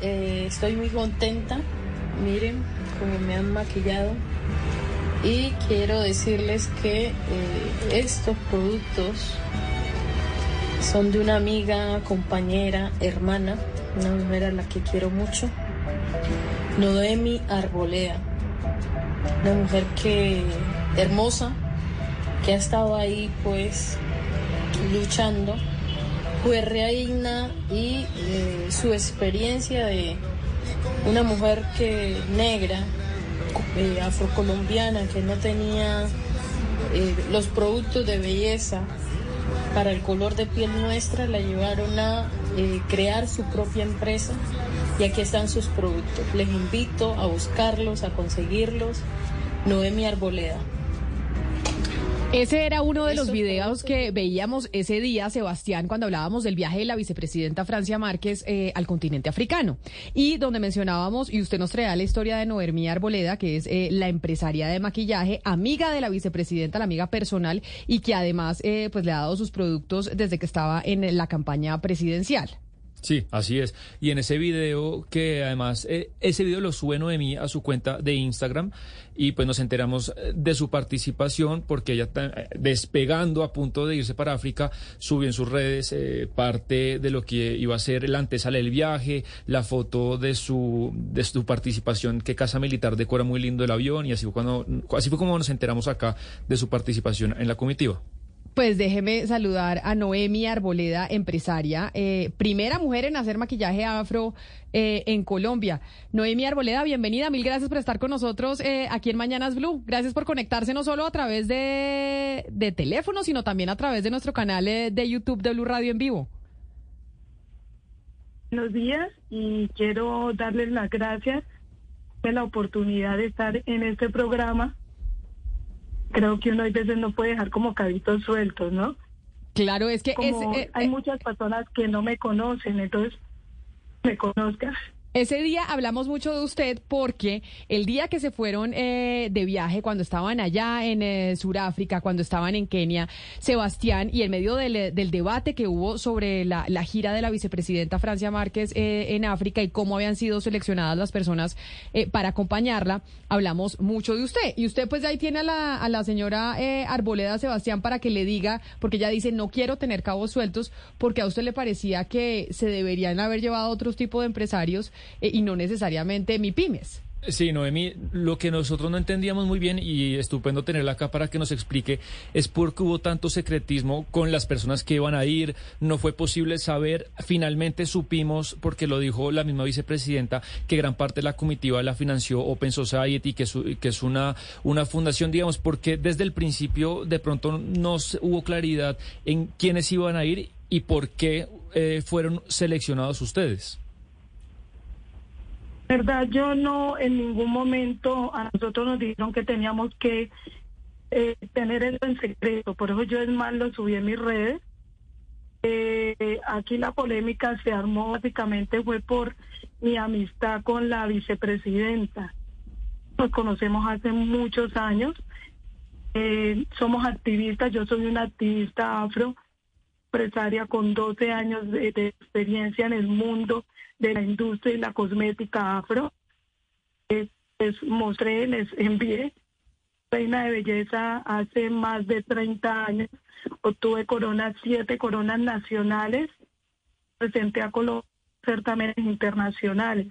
eh, estoy muy contenta. Miren cómo me han maquillado. Y quiero decirles que eh, estos productos son de una amiga, compañera, hermana, una mujer a la que quiero mucho, Noemi Arboleda. Una mujer que hermosa, que ha estado ahí pues luchando fue reina y eh, su experiencia de una mujer que negra, eh, afrocolombiana, que no tenía eh, los productos de belleza para el color de piel nuestra, la llevaron a crear su propia empresa y aquí están sus productos. Les invito a buscarlos, a conseguirlos. Noemi Arboleda. Ese era uno de los videos que veíamos ese día, Sebastián, cuando hablábamos del viaje de la vicepresidenta Francia Márquez eh, al continente africano. Y donde mencionábamos, y usted nos traía la historia de Noemí Arboleda, que es eh, la empresaria de maquillaje, amiga de la vicepresidenta, la amiga personal, y que además eh, pues le ha dado sus productos desde que estaba en la campaña presidencial. Sí, así es. Y en ese video, que además, eh, ese video lo sube Noemí a su cuenta de Instagram y pues nos enteramos eh, de su participación porque ella está eh, despegando a punto de irse para África, subió en sus redes parte de lo que iba a ser el antesala del viaje, la foto de su, de su participación, que Casa Militar decora muy lindo el avión y así fue, cuando, así fue como nos enteramos acá de su participación en la comitiva. Pues déjeme saludar a Noemi Arboleda, empresaria, eh, primera mujer en hacer maquillaje afro eh, en Colombia. Noemi Arboleda, bienvenida, mil gracias por estar con nosotros eh, aquí en Mañanas Blue. Gracias por conectarse no solo a través de, de teléfono, sino también a través de nuestro canal de YouTube de Blue Radio en vivo. Buenos días y quiero darles las gracias por la oportunidad de estar en este programa creo que uno a veces no puede dejar como cabitos sueltos, ¿no? Claro, es que eh, hay eh, muchas personas que no me conocen, entonces me conozcan. Ese día hablamos mucho de usted porque el día que se fueron eh, de viaje, cuando estaban allá en eh, Sudáfrica, cuando estaban en Kenia, Sebastián, y en medio del, eh, debate que hubo sobre la, gira de la vicepresidenta Francia Márquez en África y cómo habían sido seleccionadas las personas para acompañarla, hablamos mucho de usted. Y usted pues ahí tiene a la, a la señora Arboleda Sebastián para que le diga, porque ella dice, no quiero tener cabos sueltos, porque a usted le parecía que se deberían haber llevado otros tipos de empresarios eh, y no necesariamente mi pymes. Sí, Noemi, lo que nosotros no entendíamos muy bien y estupendo tenerla acá para que nos explique es por qué hubo tanto secretismo con las personas que iban a ir, no fue posible saber, finalmente supimos, porque lo dijo la misma vicepresidenta, que gran parte de la comitiva la financió Open Society, que es, que es una, una fundación, digamos, porque desde el principio de pronto no hubo claridad en quiénes iban a ir y por qué eh, fueron seleccionados ustedes verdad, yo no en ningún momento a nosotros nos dijeron que teníamos que eh, tener eso en secreto. Por eso yo es más lo subí en mis redes. Eh, aquí la polémica se armó básicamente fue por mi amistad con la vicepresidenta. Nos conocemos hace muchos años. Eh, somos activistas, yo soy una activista afro, empresaria con 12 años de experiencia en el mundo de la industria y la cosmética afro. Les mostré, les envié reina de belleza hace más de 30 años. Obtuve coronas, siete coronas nacionales. Presenté a Colombia certámenes internacionales.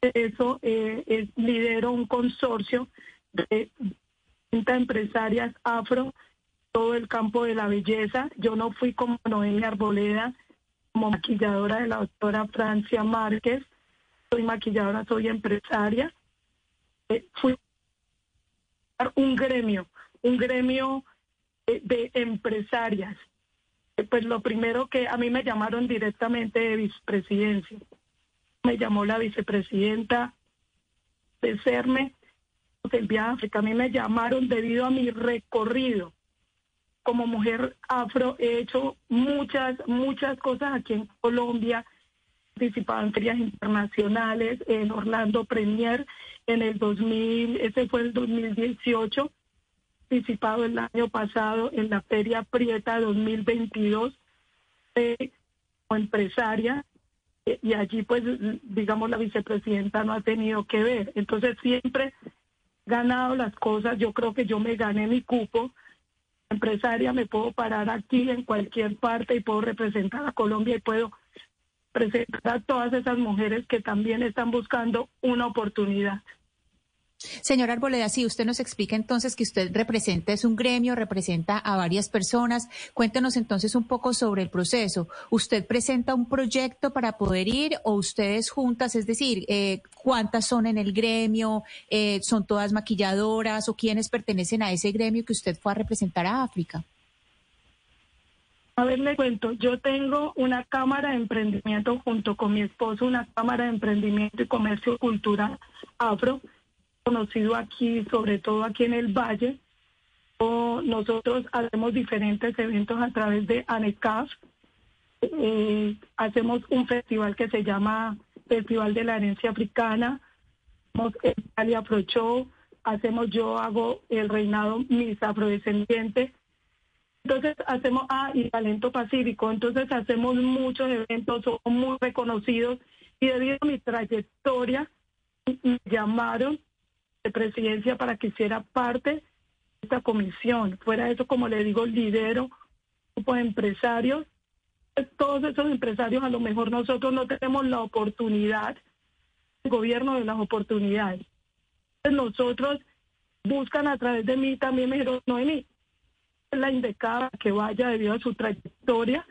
Eso eh, lidero un consorcio de 30 empresarias afro, todo el campo de la belleza. Yo no fui como Noelia Arboleda, como maquilladora de la doctora Francia Márquez. Soy maquilladora, soy empresaria. Eh, fui un gremio, un gremio eh, de empresarias. pues lo primero que a mí me llamaron directamente de vicepresidencia. Me llamó la vicepresidenta de CERME del viaje. A mí me llamaron debido a mi recorrido. Como mujer afro he hecho muchas, muchas cosas aquí en Colombia. Participado en ferias internacionales, en Orlando Premier en el 2000, ese fue el 2018 participado el año pasado en la Feria Prieta 2022 eh, como empresaria eh, y allí pues digamos la vicepresidenta no ha tenido que ver. Entonces siempre ganado las cosas, yo creo que yo me gané mi cupo. Empresaria, me puedo parar aquí en cualquier parte y puedo representar a Colombia y puedo presentar a todas esas mujeres que también están buscando una oportunidad. Señor Arboleda, si usted nos explica entonces que usted representa, es un gremio, representa a varias personas. Cuéntenos entonces un poco sobre el proceso. ¿Usted presenta un proyecto para poder ir o ustedes juntas? Es decir, eh, ¿cuántas son en el gremio? Eh, ¿Son todas maquilladoras o quiénes pertenecen a ese gremio que usted fue a representar a África? A ver, le cuento, yo tengo una cámara de emprendimiento junto con mi esposo, una cámara de emprendimiento y comercio cultural afro conocido aquí, sobre todo aquí en el Valle. O nosotros hacemos diferentes eventos a través de ANECAF. Eh, hacemos un festival que se llama Festival de la Herencia Africana. Hacemos el Cali Afro Show. Hacemos, yo hago el reinado mis afrodescendientes. Entonces hacemos, ah, y Talento Pacífico. Entonces hacemos muchos eventos, son muy reconocidos. Y debido a mi trayectoria, me llamaron de presidencia para que hiciera parte de esta comisión. Fuera eso, como le digo, lidero un grupo de empresarios. Todos esos empresarios, a lo mejor nosotros no tenemos la oportunidad, el gobierno de las oportunidades. Nosotros buscan a través de mí, también me dijeron, no, mí, es la indicada que vaya debido a su trayectoria.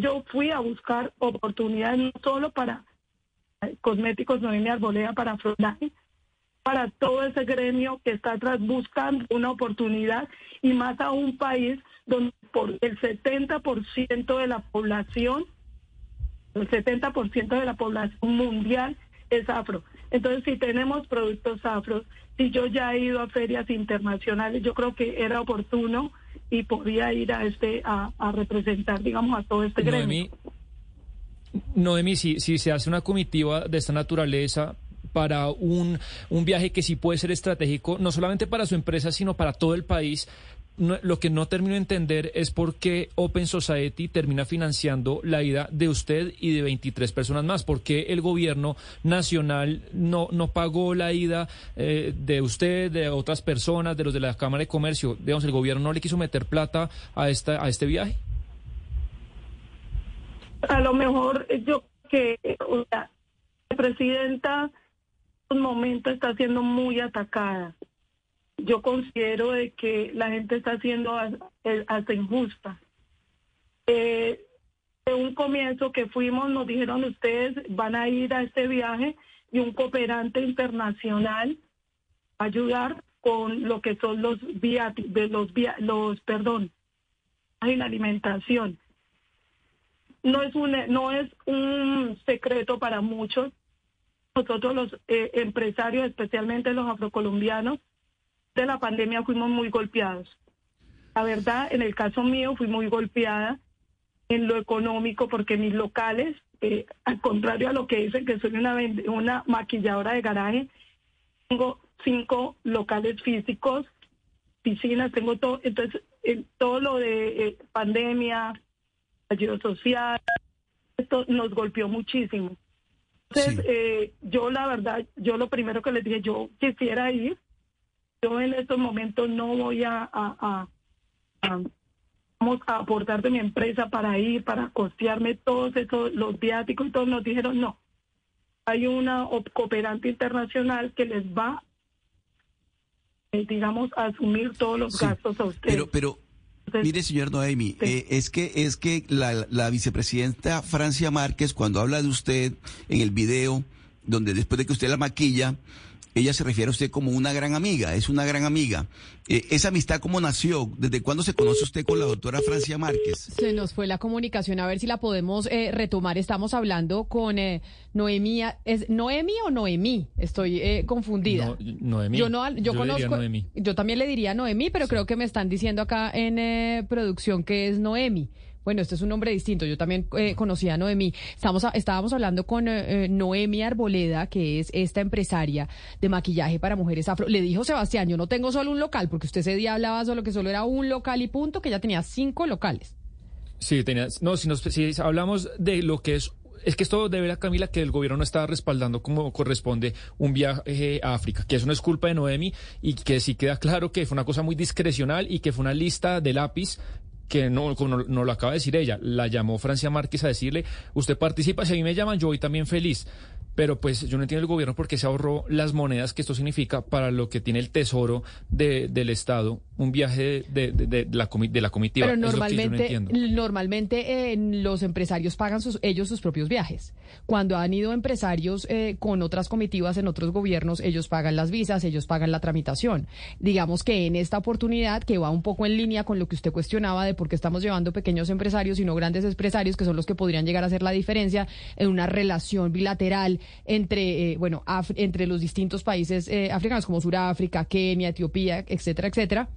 Yo fui a buscar oportunidades no solo para cosméticos Noemi Arboleda, para Frontline, para todo ese gremio que está atrás buscando una oportunidad y más a un país donde por el 70% de la población, el 70% de la población mundial es afro. Entonces, si tenemos productos afros, si yo ya he ido a ferias internacionales, yo creo que era oportuno y podía ir a este a, representar, digamos, a todo este gremio. Noemi, si, si se hace una comitiva de esta naturaleza, para un, un viaje que sí puede ser estratégico, no solamente para su empresa, sino para todo el país. lo que no termino de entender es por qué Open Society termina financiando la ida de usted y de 23 personas más. ¿Por qué el gobierno nacional no, no pagó la ida eh, de usted, de otras personas, de los de la Cámara de Comercio? Digamos, ¿el gobierno no le quiso meter plata a, esta, a este viaje? A lo mejor yo que presidenta momento está siendo muy atacada. Yo considero de que la gente está siendo hasta injusta. Eh, de un comienzo que fuimos, nos dijeron ustedes van a ir a este viaje y un cooperante internacional ayudar con lo que son los de los los perdón, en la alimentación. No es un no es un secreto para muchos nosotros los eh, empresarios, especialmente los afrocolombianos, de la pandemia fuimos muy golpeados. La verdad, en el caso mío fui muy golpeada en lo económico porque mis locales, eh, al contrario a lo que dicen que soy una, una maquilladora de garaje, tengo cinco locales físicos, piscinas, tengo todo, entonces todo lo de eh, pandemia, ayuda social, esto nos golpeó muchísimo. Entonces, eh, yo la verdad, yo lo primero que les dije, yo quisiera ir. Yo en estos momentos no voy a, a, a, aportar de mi empresa para ir, para costearme todos esos, los viáticos y todos nos dijeron no. Hay una cooperante internacional que les va, eh, digamos, a asumir todos los gastos a ustedes. Pero, pero Mire, señor Noemi, eh, es que es que la, vicepresidenta Francia Márquez, cuando habla de usted en el video, donde después de que usted la maquilla, ella se refiere a usted como una gran amiga, es una gran amiga. Eh, ¿Esa amistad cómo nació? ¿Desde cuándo se conoce usted con la doctora Francia Márquez? Se nos fue la comunicación, a ver si la podemos eh, retomar. Estamos hablando con eh, Noemí. ¿Es Noemi o Noemí? Estoy eh, confundida. No, Noemí. Yo, no, yo, Yo conozco. Noemí. Yo también le diría Noemí, pero creo que me están diciendo acá en eh, producción que es Noemi. Bueno, este es un nombre distinto. Yo también eh, conocía a Noemí. Estamos a- estábamos hablando con eh, eh, Noemi Arboleda, que es esta empresaria de maquillaje para mujeres afro. Le dijo Sebastián, yo no tengo solo un local, porque usted ese día hablaba solo que solo era un local y punto, que ella tenía cinco locales. Sí, tenía, no, si, nos, si hablamos de lo que es, es que esto debe a Camila que el gobierno no está respaldando como corresponde un viaje a África, que eso no es culpa de Noemi y que sí queda claro que fue una cosa muy discrecional y que fue una lista de lápiz que no, no, no lo acaba de decir ella, la llamó Francia Márquez a decirle, usted participa, si a mí me llaman, yo voy también feliz. Pero pues yo no entiendo el gobierno por qué se ahorró las monedas que esto significa para lo que tiene el tesoro de, del Estado, un viaje de, de- de la, comi- de la comitiva. Pero Es lo que yo no normalmente, normalmente eh, los empresarios pagan sus, ellos sus propios viajes. Cuando han ido empresarios eh, con otras comitivas en otros gobiernos, ellos pagan las visas, ellos pagan la tramitación. Digamos que en esta oportunidad, que va un poco en línea con lo que usted cuestionaba de por qué estamos llevando pequeños empresarios y no grandes empresarios, que son los que podrían llegar a hacer la diferencia en una relación bilateral entre, eh, bueno, Af- entre los distintos países eh, africanos como Sudáfrica, Kenia, Etiopía, etcétera, etcétera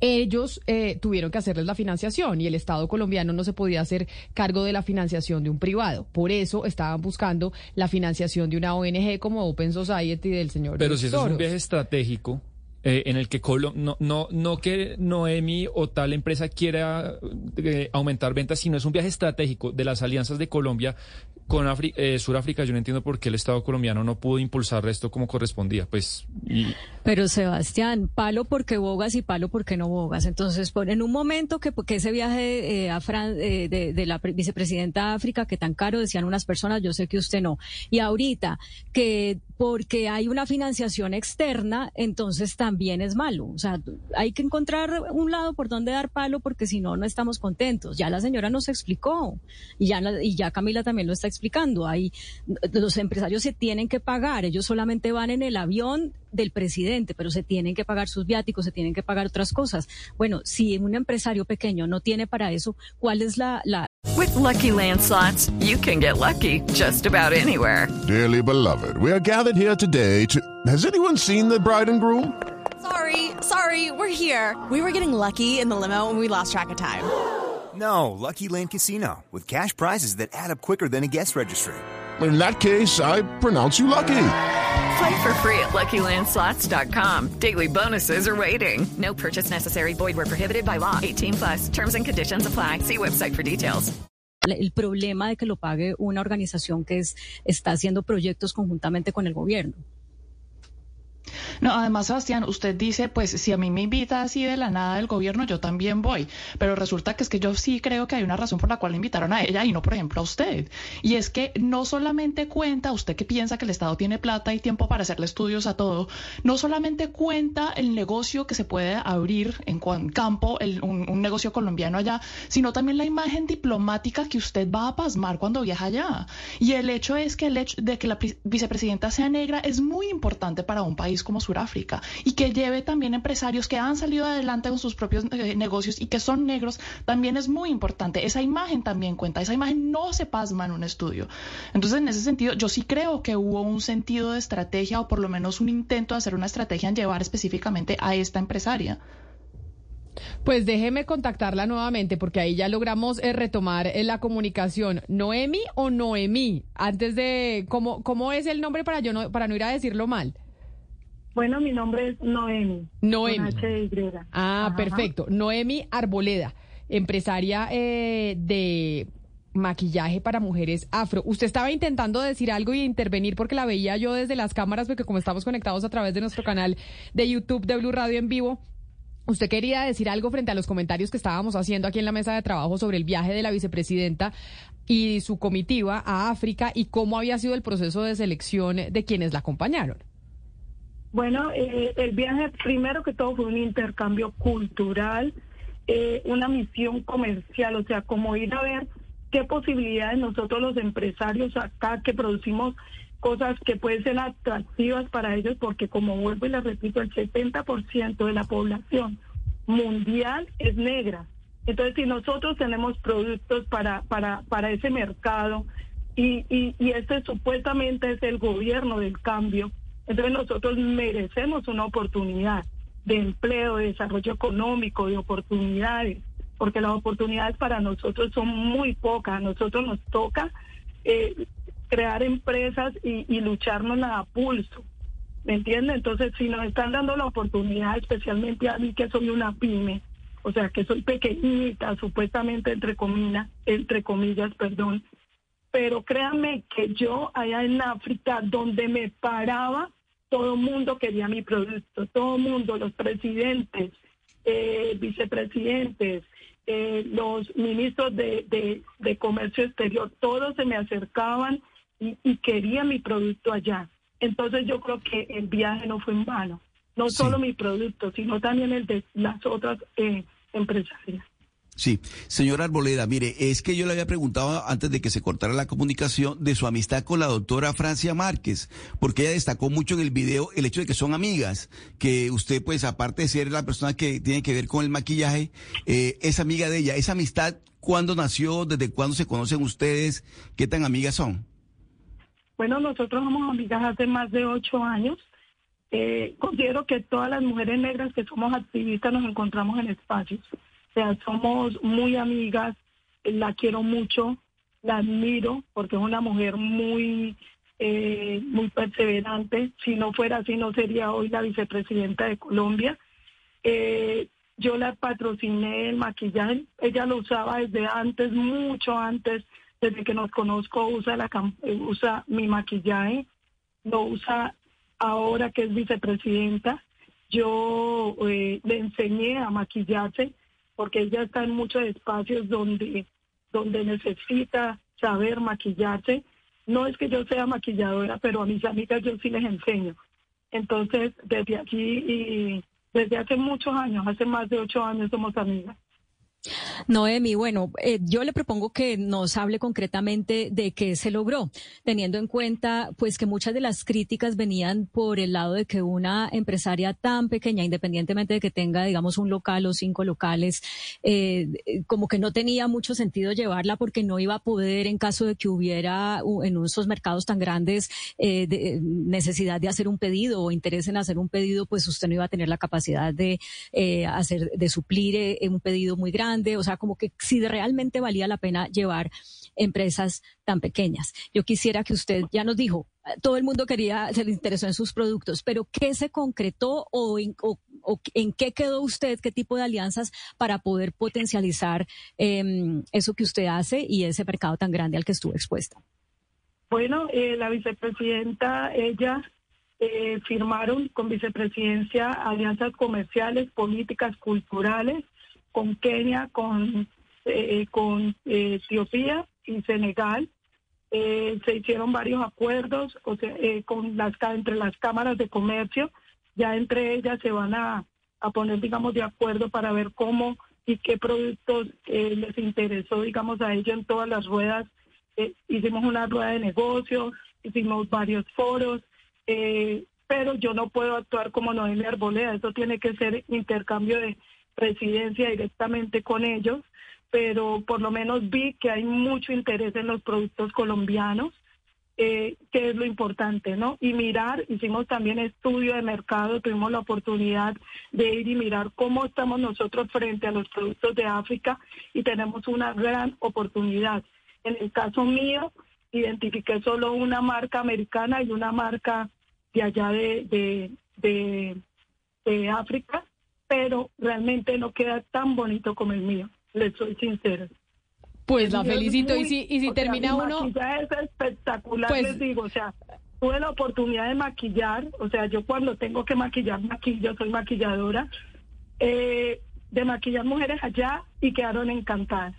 ellos eh, tuvieron que hacerles la financiación y el Estado colombiano no se podía hacer cargo de la financiación de un privado. Por eso estaban buscando la financiación de una ONG como Open Society del señor. Pero si eso es un viaje estratégico eh, en el que Colo no, no, no que Noemi o tal empresa quiera eh, aumentar ventas, sino es un viaje estratégico de las alianzas de Colombia con Afri- eh, Suráfrica. Yo no entiendo por qué el Estado colombiano no pudo impulsar esto como correspondía. Pues, Pero Sebastián, palo porque bogas y palo porque no bogas. Entonces, por, en un momento que, que ese viaje eh, a Fran- eh, de, de la pre- vicepresidenta de África, que tan caro decían unas personas, yo sé que usted no. Y ahorita, que porque hay una financiación externa, entonces también es malo. O sea, hay que encontrar un lado por donde dar palo porque si no, no estamos contentos. Ya la señora nos explicó y ya, y ya Camila también lo está explicando. Hay, los empresarios se tienen que pagar, ellos solamente van en el avión del presidente, pero se tienen que pagar sus viáticos, se tienen que pagar otras cosas. Bueno, si un empresario pequeño no tiene para eso, ¿cuál es la, la, With Lucky Land slots, you can get lucky just about anywhere. Dearly beloved, we are gathered here today to. Has anyone seen the bride and groom? Sorry, sorry, we're here. We were getting lucky in the limo and we lost track of time. No, Lucky Land Casino, with cash prizes that add up quicker than a guest registry. In that case, I pronounce you lucky. Play for free at LuckyLandSlots.com. Daily bonuses are waiting. No purchase necessary. Void where prohibited by law. 18 plus. Terms and conditions apply. See website for details. el problema de que lo pague una organización que es, está haciendo proyectos conjuntamente con el gobierno? No, además, Sebastián, usted dice, pues si a mí me invita así de la nada del gobierno, yo también voy. Pero resulta que es que yo sí creo que hay una razón por la cual le invitaron a ella y no, por ejemplo, a usted. Y es que no solamente cuenta, usted que piensa que el Estado tiene plata y tiempo para hacerle estudios a todo, no solamente cuenta el negocio que se puede abrir en campo, el- un, un negocio colombiano allá, sino también la imagen diplomática que usted va a pasmar cuando viaja allá. Y el hecho es que el hecho de que la vicepresidenta sea negra es muy importante para un país como Sudáfrica y que lleve también empresarios que han salido adelante con sus propios eh, negocios y que son negros también es muy importante. Esa imagen también cuenta, esa imagen no se pasma en un estudio. Entonces, en ese sentido, yo sí creo que hubo un sentido de estrategia o por lo menos un intento de hacer una estrategia en llevar específicamente a esta empresaria. Pues déjeme contactarla nuevamente porque ahí ya logramos eh, retomar eh, la comunicación. ¿Noemi o Noemí? Antes de, ¿cómo, ¿cómo es el nombre para, yo no, para no ir a decirlo mal? Bueno, mi nombre es Noemi. Noemi. Ah, Ajá. perfecto. Noemi Arboleda, empresaria eh, de maquillaje para mujeres afro. Usted estaba intentando decir algo y intervenir porque la veía yo desde las cámaras, porque como estamos conectados a través de nuestro canal de YouTube de Blue Radio en vivo, usted quería decir algo frente a los comentarios que estábamos haciendo aquí en la mesa de trabajo sobre el viaje de la vicepresidenta y su comitiva a África y cómo había sido el proceso de selección de quienes la acompañaron. Bueno, eh, el viaje primero que todo fue un intercambio cultural, eh, una misión comercial, o sea, como ir a ver qué posibilidades nosotros los empresarios acá que producimos cosas que pueden ser atractivas para ellos porque como vuelvo y les repito, el 70% de la población mundial es negra. Entonces, si nosotros tenemos productos para, para, para ese mercado y, y, y este supuestamente es el gobierno del cambio, entonces nosotros merecemos una oportunidad de empleo, de desarrollo económico, de oportunidades, porque las oportunidades para nosotros son muy pocas. A nosotros nos toca eh, crear empresas y, lucharnos a pulso. ¿Me entiende? Entonces, si nos están dando la oportunidad, especialmente a mí que soy una pyme, o sea, que soy pequeñita, supuestamente entre comillas, entre comillas, perdón, pero créanme que yo allá en África, donde me paraba, todo el mundo quería mi producto, todo el mundo, los presidentes, eh, vicepresidentes, eh, los ministros de, de, de, comercio exterior, todos se me acercaban y, y querían mi producto allá. Entonces yo creo que el viaje no fue en vano, no sí. solo mi producto, sino también el de las otras eh, empresarias. Sí, señora Arboleda, mire, es que yo le había preguntado antes de que se cortara la comunicación de su amistad con la doctora Francia Márquez, porque ella destacó mucho en el video el hecho de que son amigas, que usted pues aparte de ser la persona que tiene que ver con el maquillaje, eh, es amiga de ella. Esa amistad, ¿cuándo nació? ¿Desde cuándo se conocen ustedes? ¿Qué tan amigas son? Bueno, nosotros somos amigas hace más de ocho años. Eh, considero que todas las mujeres negras que somos activistas nos encontramos en espacios. O sea, somos muy amigas, la quiero mucho, la admiro porque es una mujer muy, eh, muy perseverante. Si no fuera así, no sería hoy la vicepresidenta de Colombia. Eh, yo la patrociné el maquillaje, ella lo usaba desde antes, mucho antes, desde que nos conozco, usa, la, usa mi maquillaje, lo usa ahora que es vicepresidenta. Yo eh, le enseñé a maquillarse porque ella está en muchos espacios donde, donde necesita saber maquillarse. No es que yo sea maquilladora, pero a mis amigas yo sí les enseño. Entonces, desde aquí y desde hace muchos años, hace más de ocho años somos amigas. Noemi, bueno, eh, yo le propongo que nos hable concretamente de qué se logró, teniendo en cuenta pues que muchas de las críticas venían por el lado de que una empresaria tan pequeña, independientemente de que tenga, digamos, un local o cinco locales, eh, como que no tenía mucho sentido llevarla porque no iba a poder en caso de que hubiera en esos mercados tan grandes eh, necesidad de hacer un pedido o interés en hacer un pedido, pues usted no iba a tener la capacidad de hacer, de suplir un pedido muy grande o sea, como que si realmente valía la pena llevar empresas tan pequeñas. Yo quisiera que usted ya nos dijo, todo el mundo quería, se le interesó en sus productos, pero ¿qué se concretó o en, qué quedó usted, qué tipo de alianzas para poder potencializar eh, eso que usted hace y ese mercado tan grande al que estuvo expuesta? Bueno, eh, la vicepresidenta, ella eh, firmaron con vicepresidencia alianzas comerciales, políticas, culturales, con Kenia, con, eh, con eh, Etiopía y Senegal. Eh, se hicieron varios acuerdos o sea, con las, entre las cámaras de comercio. Ya entre ellas se van a, a poner, digamos, de acuerdo para ver cómo y qué productos les interesó, digamos, a ellos en todas las ruedas. hicimos una rueda de negocio, hicimos varios foros, pero yo no puedo actuar como Noelia Arboleda, eso tiene que ser intercambio de presidencia directamente con ellos, pero por lo menos vi que hay mucho interés en los productos colombianos, eh, que es lo importante, ¿no? Y mirar, hicimos también estudio de mercado, tuvimos la oportunidad de ir y mirar cómo estamos nosotros frente a los productos de África y tenemos una gran oportunidad. En el caso mío, identifiqué solo una marca americana y una marca de allá de, de, de, de África pero realmente no queda tan bonito como el mío, le soy sincera. Pues la felicito. Y si, y si termina sea, uno. es espectacular, pues, les digo. O sea, tuve la oportunidad de maquillar. O sea, yo cuando tengo que maquillar, maquillo, soy maquilladora. Eh, de maquillar mujeres allá y quedaron encantadas.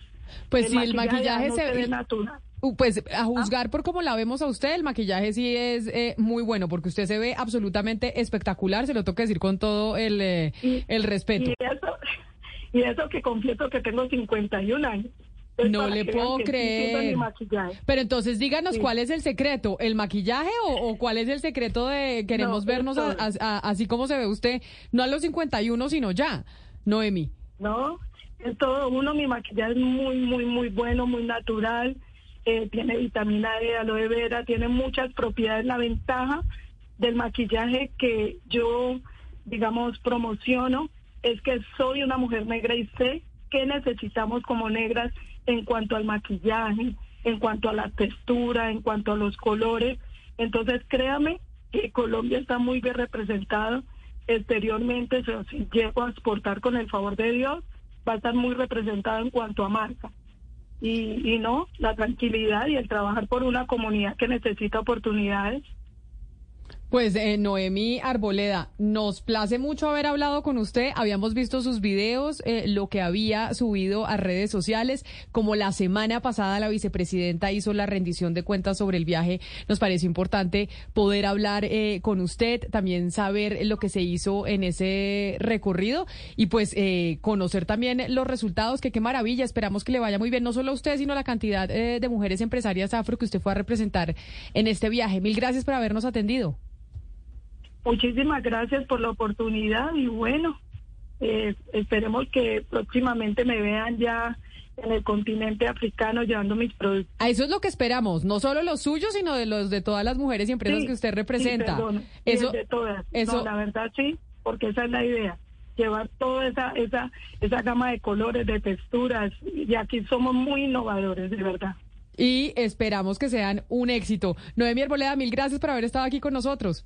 Pues si el maquillaje se ve natural. Pues a juzgar por cómo la vemos a usted, el maquillaje sí es eh, muy bueno, porque usted se ve absolutamente espectacular, se lo tengo que decir con todo el, eh, y, el respeto. Y eso, y eso que confieso que tengo 51 años. Entonces, No le puedo creer. Pero entonces díganos Sí. cuál es el secreto, el maquillaje o, o cuál es el secreto de queremos No, vernos a- esto- a- a- así como se ve usted, no a los 51 sino ya, Noemi. ¿no? Es todo uno, mi maquillaje es muy, muy, muy bueno, muy natural, eh, tiene vitamina E, aloe vera, tiene muchas propiedades. La ventaja del maquillaje que yo, digamos, promociono es que soy una mujer negra y sé qué necesitamos como negras en cuanto al maquillaje, en cuanto a la textura, en cuanto a los colores. Entonces, créame que Colombia está muy bien representado exteriormente, si llego a exportar con el favor de Dios, va a estar muy representado en cuanto a marca. Y, y no, la tranquilidad y el trabajar por una comunidad que necesita oportunidades. Pues eh, Noemi Arboleda, nos place mucho haber hablado con usted. Habíamos visto sus videos, eh, lo que había subido a redes sociales. Como la semana pasada la vicepresidenta hizo la rendición de cuentas sobre el viaje, nos pareció importante poder hablar eh, con usted, también saber lo que se hizo en ese recorrido y pues eh, conocer también los resultados, que qué maravilla. Esperamos que le vaya muy bien, no solo a usted, sino a la cantidad eh, de mujeres empresarias afro que usted fue a representar en este viaje. Mil gracias por habernos atendido. Muchísimas gracias por la oportunidad y bueno, eh, esperemos que próximamente me vean ya en el continente africano llevando mis productos. A eso es lo que esperamos, no solo los suyos, sino de los de todas las mujeres y empresas Sí, que usted representa. Sí, perdón, y eso, de todas. eso- No, la verdad sí, porque esa es la idea. Llevar toda esa, esa, esa gama de colores, de texturas, y aquí somos muy innovadores, de verdad. y esperamos que sean un éxito. Noemi Arboleda, mil gracias por haber estado aquí con nosotros.